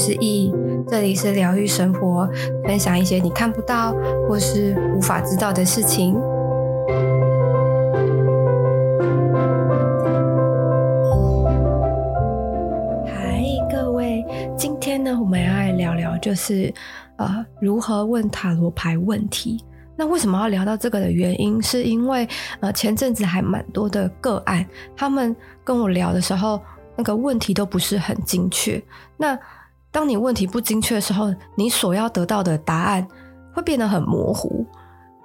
是易，这里是疗愈生活，分享一些你看不到或是无法知道的事情。嗨，各位，今天呢，我们要来聊聊，就是呃，如何问塔罗牌问题。那为什么要聊到这个的原因，是因为呃，前阵子还蛮多的个案，他们跟我聊的时候，那个问题都不是很精确。那当你问题不精确的时候，你所要得到的答案会变得很模糊。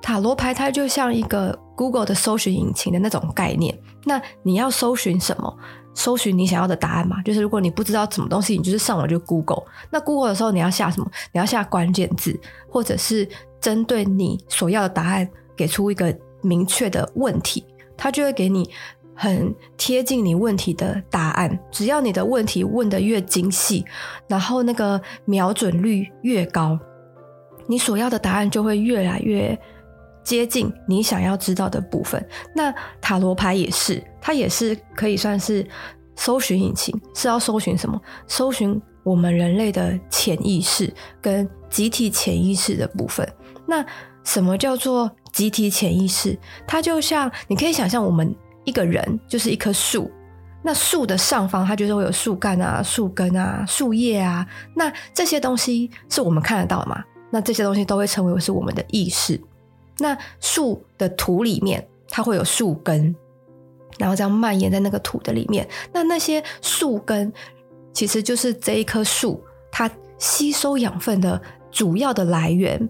塔罗牌它就像一个 Google 的搜寻引擎的那种概念。那你要搜寻什么？搜寻你想要的答案嘛。就是如果你不知道什么东西，你就是上网就 Google。那 Google 的时候，你要下什么？你要下关键字，或者是针对你所要的答案给出一个明确的问题，它就会给你。很贴近你问题的答案，只要你的问题问得越精细，然后那个瞄准率越高，你所要的答案就会越来越接近你想要知道的部分。那塔罗牌也是，它也是可以算是搜寻引擎，是要搜寻什么？搜寻我们人类的潜意识跟集体潜意识的部分。那什么叫做集体潜意识？它就像你可以想象我们。一个人就是一棵树，那树的上方它就是会有树干啊、树根啊、树叶啊，那这些东西是我们看得到的嘛？那这些东西都会成为是我们的意识。那树的土里面它会有树根，然后这样蔓延在那个土的里面。那那些树根其实就是这一棵树它吸收养分的主要的来源。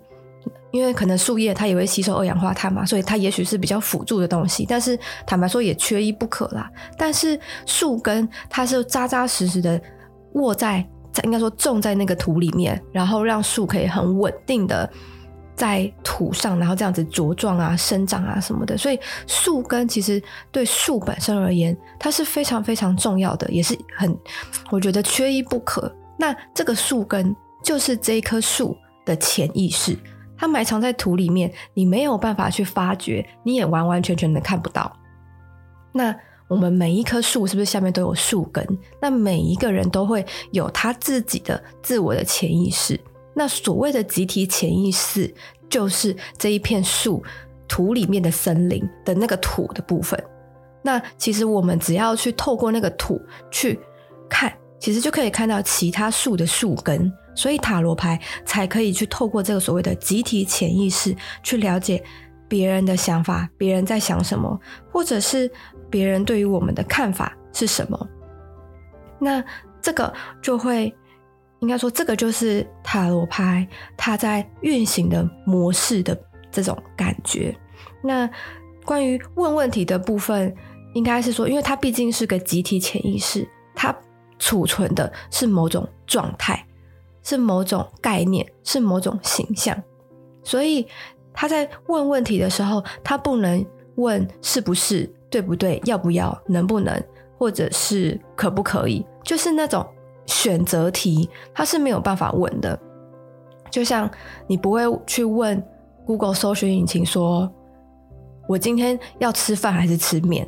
因为可能树叶它也会吸收二氧化碳嘛，所以它也许是比较辅助的东西。但是坦白说也缺一不可啦。但是树根它是扎扎实实的握在，应该说种在那个土里面，然后让树可以很稳定的在土上，然后这样子茁壮啊、生长啊什么的。所以树根其实对树本身而言，它是非常非常重要的，也是很我觉得缺一不可。那这个树根就是这一棵树的潜意识。它埋藏在土里面，你没有办法去发掘，你也完完全全的看不到。那我们每一棵树是不是下面都有树根？那每一个人都会有他自己的自我的潜意识。那所谓的集体潜意识，就是这一片树土里面的森林的那个土的部分。那其实我们只要去透过那个土去看，其实就可以看到其他树的树根。所以塔罗牌才可以去透过这个所谓的集体潜意识去了解别人的想法，别人在想什么，或者是别人对于我们的看法是什么。那这个就会应该说，这个就是塔罗牌它在运行的模式的这种感觉。那关于问问题的部分，应该是说，因为它毕竟是个集体潜意识，它储存的是某种状态。是某种概念，是某种形象，所以他在问问题的时候，他不能问是不是、对不对、要不要、能不能，或者是可不可以，就是那种选择题，他是没有办法问的。就像你不会去问 Google 搜寻引擎说：“我今天要吃饭还是吃面？”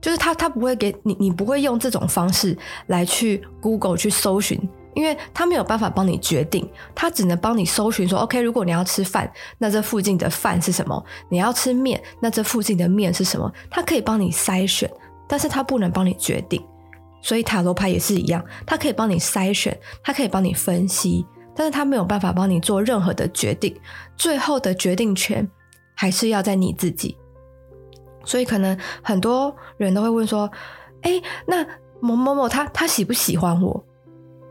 就是他，他不会给你，你不会用这种方式来去 Google 去搜寻。因为他没有办法帮你决定，他只能帮你搜寻说，OK，如果你要吃饭，那这附近的饭是什么？你要吃面，那这附近的面是什么？他可以帮你筛选，但是他不能帮你决定。所以塔罗牌也是一样，他可以帮你筛选，他可以帮你分析，但是他没有办法帮你做任何的决定。最后的决定权还是要在你自己。所以可能很多人都会问说，哎，那某某某他他喜不喜欢我？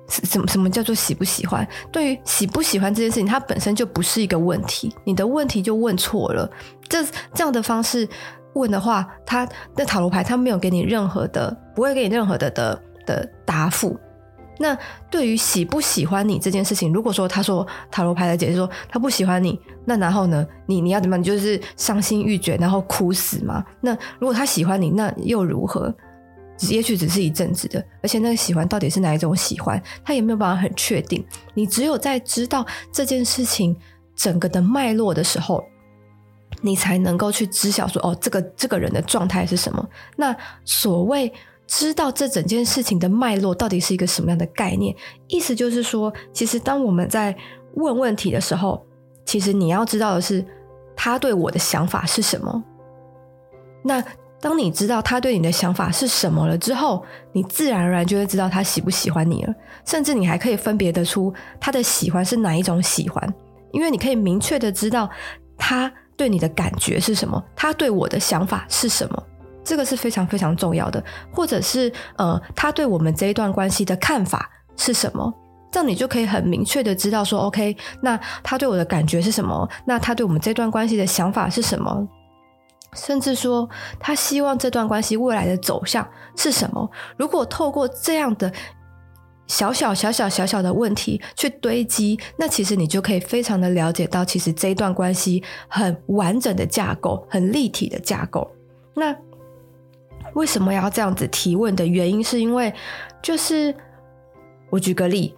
什么什么叫做喜不喜欢？对于喜不喜欢这件事情，它本身就不是一个问题。你的问题就问错了。这这样的方式问的话，他那塔罗牌他没有给你任何的，不会给你任何的的的答复。那对于喜不喜欢你这件事情，如果说他说塔罗牌的解释说他不喜欢你，那然后呢，你你要怎么样？你就是伤心欲绝，然后哭死吗？那如果他喜欢你，那又如何？也许只是一阵子的，而且那个喜欢到底是哪一种喜欢，他也没有办法很确定。你只有在知道这件事情整个的脉络的时候，你才能够去知晓说，哦，这个这个人的状态是什么。那所谓知道这整件事情的脉络到底是一个什么样的概念。意思就是说，其实当我们在问问题的时候，其实你要知道的是，他对我的想法是什么。那当你知道他对你的想法是什么了之后，你自然而然就会知道他喜不喜欢你了。甚至你还可以分别得出他的喜欢是哪一种喜欢，因为你可以明确的知道他对你的感觉是什么，他对我的想法是什么。这个是非常非常重要的。或者是呃，他对我们这一段关系的看法是什么，这样你就可以很明确的知道说，OK，那他对我的感觉是什么？那他对我们这段关系的想法是什么？甚至说，他希望这段关系未来的走向是什么？如果透过这样的小小小小小小的问题去堆积，那其实你就可以非常的了解到，其实这一段关系很完整的架构，很立体的架构。那为什么要这样子提问的原因，是因为就是我举个例，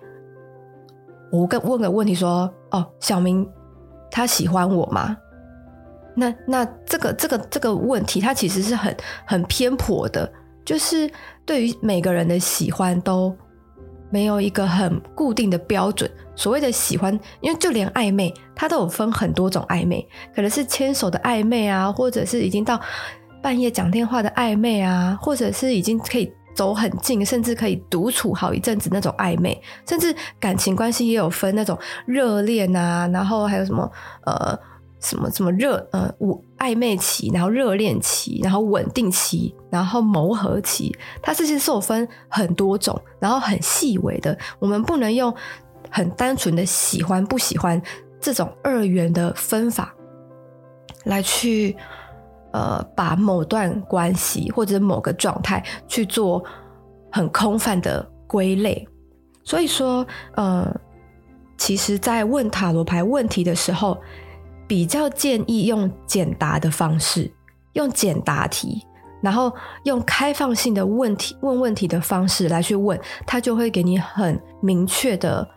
我跟问个问题说：“哦，小明他喜欢我吗？”那那这个这个这个问题，它其实是很很偏颇的，就是对于每个人的喜欢都没有一个很固定的标准。所谓的喜欢，因为就连暧昧，它都有分很多种暧昧，可能是牵手的暧昧啊，或者是已经到半夜讲电话的暧昧啊，或者是已经可以走很近，甚至可以独处好一阵子那种暧昧，甚至感情关系也有分那种热恋啊，然后还有什么呃。什么什么热呃，我暧昧期，然后热恋期，然后稳定期，然后磨合期，它这些是有分很多种，然后很细微的，我们不能用很单纯的喜欢不喜欢这种二元的分法来去呃把某段关系或者某个状态去做很空泛的归类。所以说，呃，其实，在问塔罗牌问题的时候。比较建议用简答的方式，用简答题，然后用开放性的问题问问题的方式来去问，他就会给你很明确的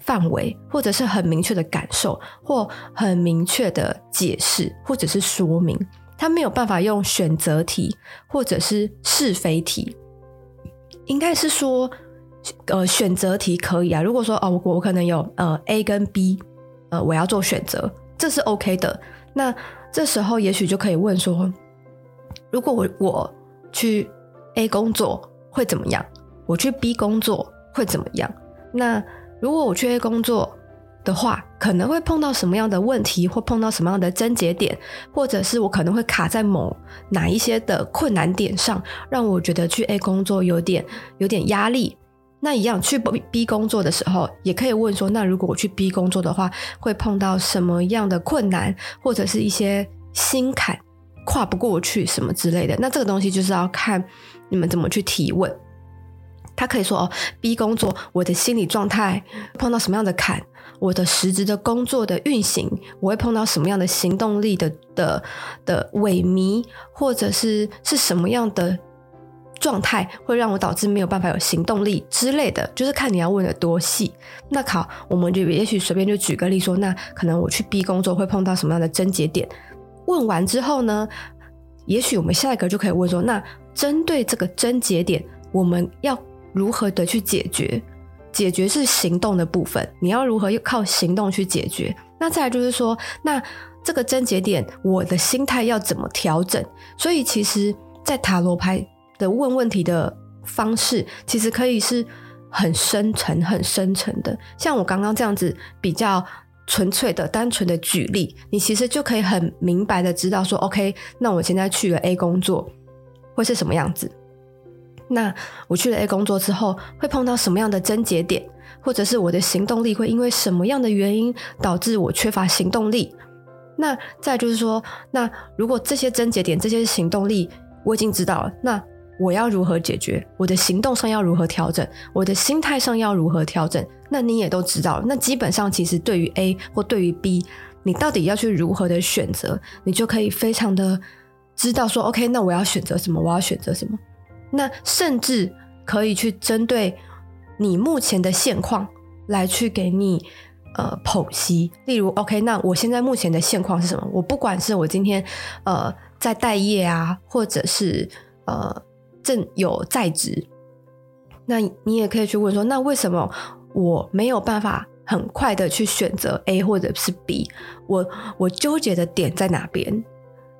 范围，或者是很明确的感受，或很明确的解释，或者是说明。他没有办法用选择题或者是是非题，应该是说，呃，选择题可以啊。如果说哦，我可能有呃 A 跟 B，呃，我要做选择。这是 OK 的，那这时候也许就可以问说：如果我我去 A 工作会怎么样？我去 B 工作会怎么样？那如果我去 A 工作的话，可能会碰到什么样的问题，或碰到什么样的症结点，或者是我可能会卡在某哪一些的困难点上，让我觉得去 A 工作有点有点压力。那一样去 B 工作的时候，也可以问说：那如果我去 B 工作的话，会碰到什么样的困难，或者是一些心坎跨不过去什么之类的？那这个东西就是要看你们怎么去提问。他可以说：哦，B 工作，我的心理状态碰到什么样的坎？我的实质的工作的运行，我会碰到什么样的行动力的的的萎靡，或者是是什么样的？状态会让我导致没有办法有行动力之类的，就是看你要问的多细。那好，我们就也许随便就举个例说，那可能我去 B 工作会碰到什么样的症结点？问完之后呢，也许我们下一个就可以问说，那针对这个症结点，我们要如何的去解决？解决是行动的部分，你要如何靠行动去解决？那再来就是说，那这个症结点，我的心态要怎么调整？所以其实，在塔罗牌。的问问题的方式，其实可以是很深沉、很深沉的。像我刚刚这样子比较纯粹的、单纯的举例，你其实就可以很明白的知道说，OK，那我现在去了 A 工作会是什么样子？那我去了 A 工作之后，会碰到什么样的症结点？或者是我的行动力会因为什么样的原因导致我缺乏行动力？那再就是说，那如果这些症结点、这些行动力我已经知道了，那我要如何解决？我的行动上要如何调整？我的心态上要如何调整？那你也都知道了。那基本上，其实对于 A 或对于 B，你到底要去如何的选择，你就可以非常的知道说，OK，那我要选择什么？我要选择什么？那甚至可以去针对你目前的现况来去给你呃剖析。例如，OK，那我现在目前的现况是什么？我不管是我今天呃在待业啊，或者是呃。正有在职，那你也可以去问说，那为什么我没有办法很快的去选择 A 或者是 B？我我纠结的点在哪边？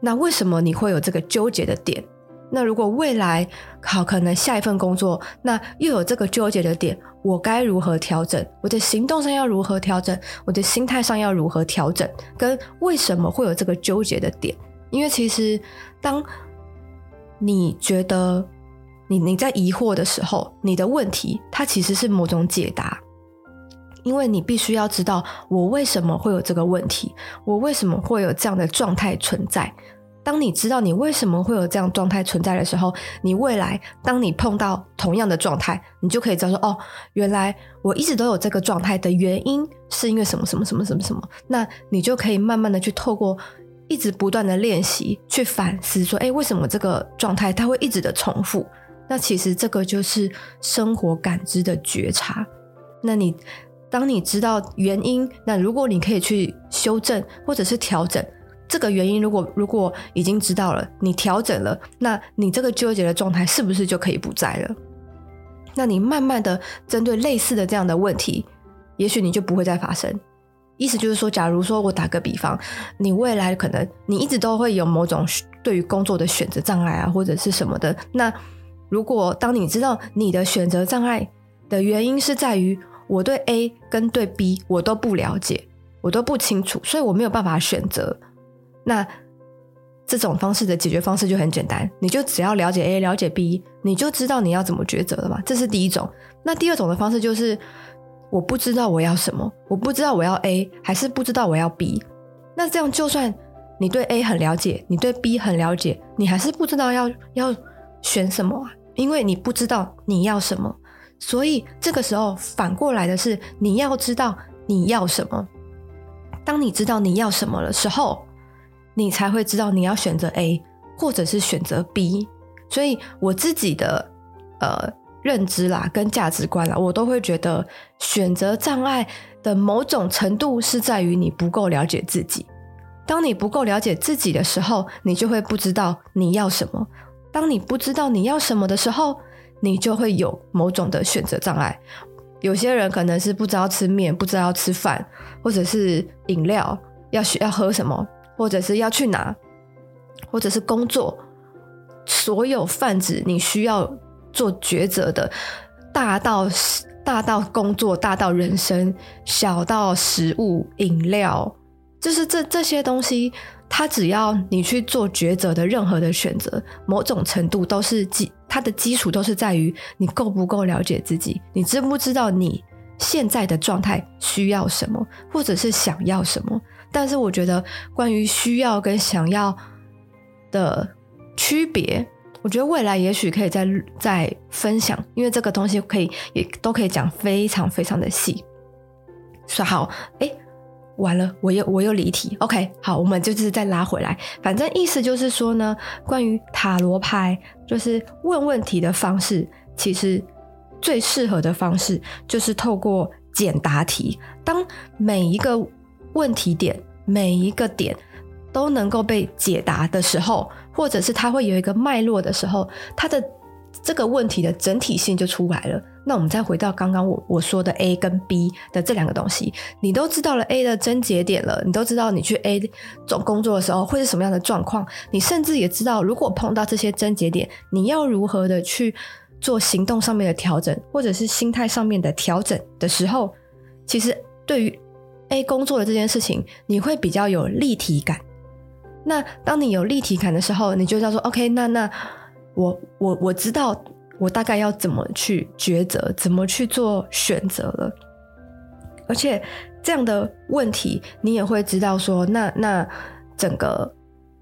那为什么你会有这个纠结的点？那如果未来好，可能下一份工作，那又有这个纠结的点，我该如何调整？我的行动上要如何调整？我的心态上要如何调整？跟为什么会有这个纠结的点？因为其实当你觉得你你在疑惑的时候，你的问题它其实是某种解答，因为你必须要知道我为什么会有这个问题，我为什么会有这样的状态存在。当你知道你为什么会有这样状态存在的时候，你未来当你碰到同样的状态，你就可以知道说：哦，原来我一直都有这个状态的原因是因为什么什么什么什么什么。那你就可以慢慢的去透过一直不断的练习，去反思说：诶，为什么这个状态它会一直的重复？那其实这个就是生活感知的觉察。那你当你知道原因，那如果你可以去修正或者是调整。这个原因，如果如果已经知道了，你调整了，那你这个纠结的状态是不是就可以不在了？那你慢慢的针对类似的这样的问题，也许你就不会再发生。意思就是说，假如说我打个比方，你未来可能你一直都会有某种对于工作的选择障碍啊，或者是什么的。那如果当你知道你的选择障碍的原因是在于我对 A 跟对 B 我都不了解，我都不清楚，所以我没有办法选择。那这种方式的解决方式就很简单，你就只要了解 A，了解 B，你就知道你要怎么抉择了嘛。这是第一种。那第二种的方式就是，我不知道我要什么，我不知道我要 A，还是不知道我要 B。那这样就算你对 A 很了解，你对 B 很了解，你还是不知道要要选什么啊，因为你不知道你要什么。所以这个时候反过来的是，你要知道你要什么。当你知道你要什么的时候，你才会知道你要选择 A 或者是选择 B，所以我自己的呃认知啦跟价值观啦，我都会觉得选择障碍的某种程度是在于你不够了解自己。当你不够了解自己的时候，你就会不知道你要什么。当你不知道你要什么的时候，你就会有某种的选择障碍。有些人可能是不知道吃面，不知道吃饭，或者是饮料要需要喝什么。或者是要去哪，或者是工作，所有泛指你需要做抉择的，大到大到工作，大到人生，小到食物、饮料，就是这这些东西，它只要你去做抉择的任何的选择，某种程度都是基，它的基础都是在于你够不够了解自己，你知不知道你现在的状态需要什么，或者是想要什么。但是我觉得，关于需要跟想要的区别，我觉得未来也许可以再再分享，因为这个东西可以也都可以讲非常非常的细。说好，哎，完了，我又我又离题。OK，好，我们就是再拉回来。反正意思就是说呢，关于塔罗牌，就是问问题的方式，其实最适合的方式就是透过简答题，当每一个。问题点每一个点都能够被解答的时候，或者是它会有一个脉络的时候，它的这个问题的整体性就出来了。那我们再回到刚刚我我说的 A 跟 B 的这两个东西，你都知道了 A 的症结点了，你都知道你去 A 总工作的时候会是什么样的状况，你甚至也知道如果碰到这些症结点，你要如何的去做行动上面的调整，或者是心态上面的调整的时候，其实对于 A 工作的这件事情，你会比较有立体感。那当你有立体感的时候，你就叫做 OK 那。那那我我我知道我大概要怎么去抉择，怎么去做选择了。而且这样的问题，你也会知道说，那那整个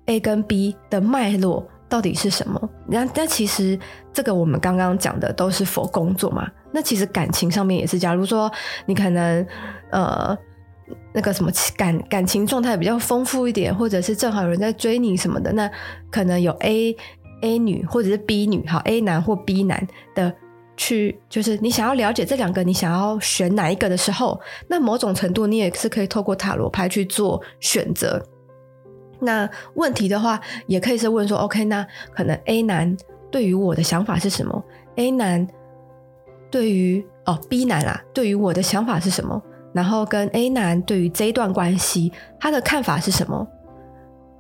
A 跟 B 的脉络到底是什么？那那其实这个我们刚刚讲的都是否工作嘛。那其实感情上面也是，假如说你可能呃。那个什么感感情状态比较丰富一点，或者是正好有人在追你什么的，那可能有 A A 女或者是 B 女，好 A 男或 B 男的去，就是你想要了解这两个，你想要选哪一个的时候，那某种程度你也是可以透过塔罗牌去做选择。那问题的话，也可以是问说，OK，那可能 A 男对于我的想法是什么？A 男对于哦 B 男啊，对于我的想法是什么？然后跟 A 男对于这一段关系他的看法是什么？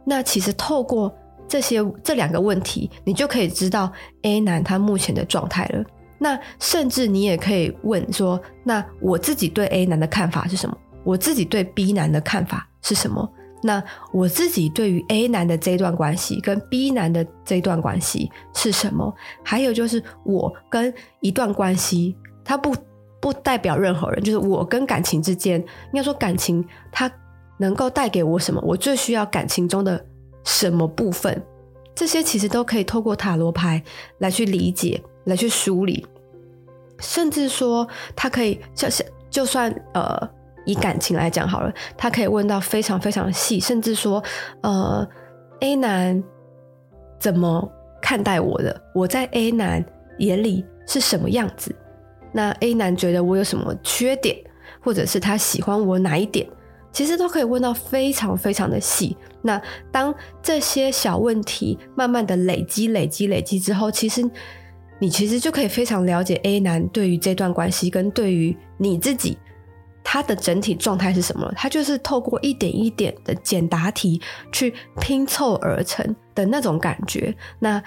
那其实透过这些这两个问题，你就可以知道 A 男他目前的状态了。那甚至你也可以问说：那我自己对 A 男的看法是什么？我自己对 B 男的看法是什么？那我自己对于 A 男的这一段关系跟 B 男的这一段关系是什么？还有就是我跟一段关系，它不不代表任何人，就是我跟感情之间，应该说感情它能够带给我什么？我最需要感情中的什么部分？这些其实都可以透过塔罗牌来去理解，来去梳理，甚至说他可以就是就算呃。以感情来讲好了，他可以问到非常非常细，甚至说，呃，A 男怎么看待我的？我在 A 男眼里是什么样子？那 A 男觉得我有什么缺点，或者是他喜欢我哪一点？其实都可以问到非常非常的细。那当这些小问题慢慢的累积、累积、累积之后，其实你其实就可以非常了解 A 男对于这段关系跟对于你自己。他的整体状态是什么？他就是透过一点一点的简答题去拼凑而成的那种感觉。那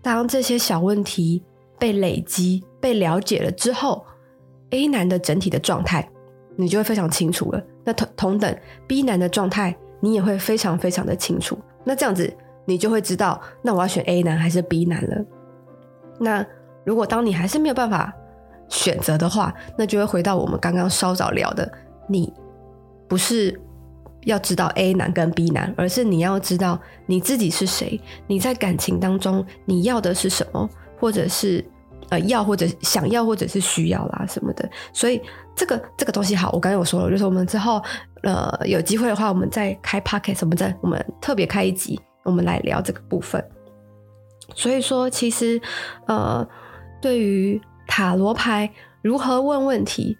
当这些小问题被累积、被了解了之后，A 男的整体的状态你就会非常清楚了。那同同等 B 男的状态，你也会非常非常的清楚。那这样子你就会知道，那我要选 A 男还是 B 男了。那如果当你还是没有办法。选择的话，那就会回到我们刚刚稍早聊的，你不是要知道 A 男跟 B 男，而是你要知道你自己是谁，你在感情当中你要的是什么，或者是呃要或者想要或者是需要啦什么的。所以这个这个东西好，我刚才有说了，就是我们之后呃有机会的话，我们再开 Podcast，什么的我们特别开一集，我们来聊这个部分。所以说，其实呃对于。塔罗牌如何问问题？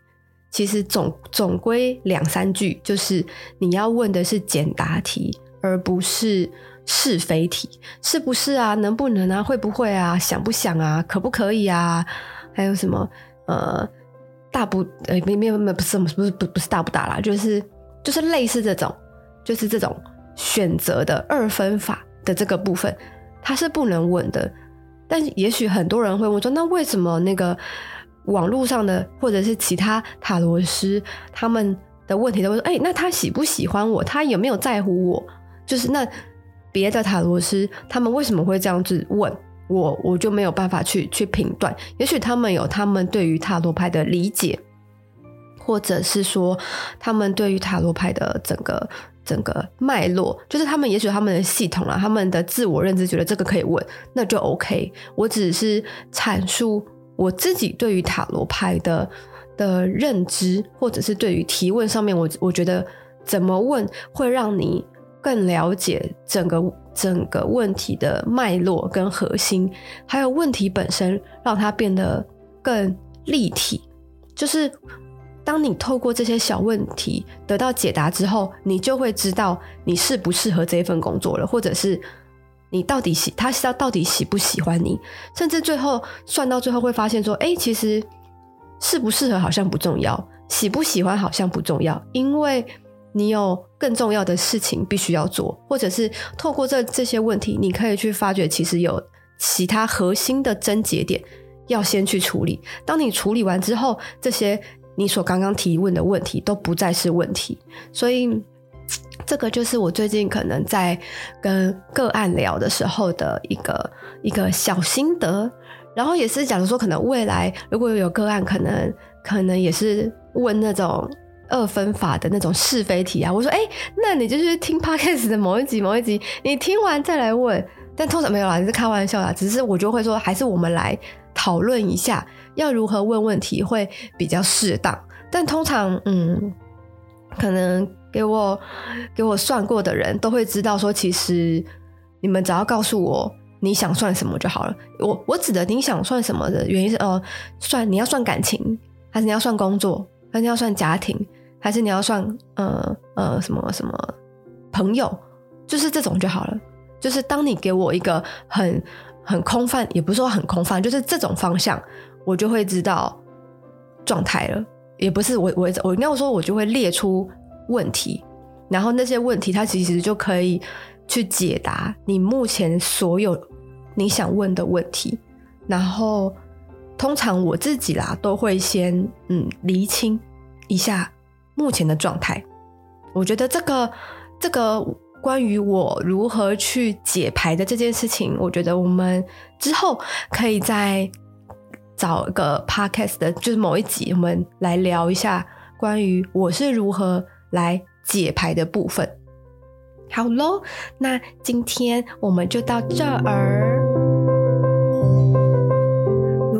其实总总归两三句，就是你要问的是简答题，而不是是非题。是不是啊？能不能啊？会不会啊？想不想啊？可不可以啊？还有什么？呃，大不呃，没没没不是不是不是不是大不大啦，就是就是类似这种，就是这种选择的二分法的这个部分，它是不能问的。但也许很多人会问说，那为什么那个网络上的或者是其他塔罗师他们的问题都会说，哎、那他喜不喜欢我？他有没有在乎我？就是那别的塔罗师他们为什么会这样子问我？我就没有办法去去评断。也许他们有他们对于塔罗牌的理解，或者是说他们对于塔罗牌的整个。整个脉络就是他们，也许他们的系统啊，他们的自我认知觉得这个可以问，那就 OK。我只是阐述我自己对于塔罗牌的的认知，或者是对于提问上面，我我觉得怎么问会让你更了解整个整个问题的脉络跟核心，还有问题本身，让它变得更立体，就是。当你透过这些小问题得到解答之后，你就会知道你适不适合这一份工作了，或者是你到底喜他到底喜不喜欢你，甚至最后算到最后会发现说，哎，其实适不适合好像不重要，喜不喜欢好像不重要，因为你有更重要的事情必须要做，或者是透过这这些问题，你可以去发掘其实有其他核心的症结点要先去处理。当你处理完之后，这些。你所刚刚提问的问题都不再是问题，所以这个就是我最近可能在跟个案聊的时候的一个一个小心得，然后也是讲说，可能未来如果有个案，可能可能也是问那种二分法的那种是非题啊，我说，哎，那你就是听 Podcast 的某一集某一集，你听完再来问，但通常没有啦，你是开玩笑啦，只是我就会说，还是我们来讨论一下。要如何问问题会比较适当？但通常，嗯，可能给我给我算过的人都会知道，说其实你们只要告诉我你想算什么就好了。我我指的你想算什么的原因是，哦、算你要算感情，还是你要算工作，还是你要算家庭，还是你要算呃呃什么什么朋友，就是这种就好了。就是当你给我一个很。很空泛，也不是说很空泛，就是这种方向，我就会知道状态了。也不是我我我应该说，我就会列出问题，然后那些问题它其实就可以去解答你目前所有你想问的问题。然后通常我自己啦都会先嗯厘清一下目前的状态。我觉得这个这个关于我如何去解牌的这件事情，我觉得我们之后可以再。找一个 podcast 的，就是某一集，我们来聊一下关于我是如何来解牌的部分。好喽，那今天我们就到这儿。